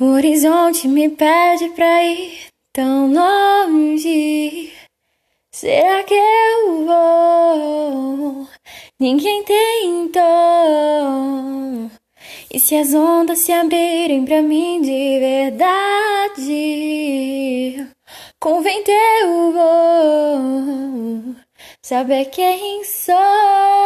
O horizonte me pede pra ir tão longe. Será que eu vou? Ninguém tentou. E se as ondas se abrirem pra mim de verdade? Com o vento eu vou saber quem sou.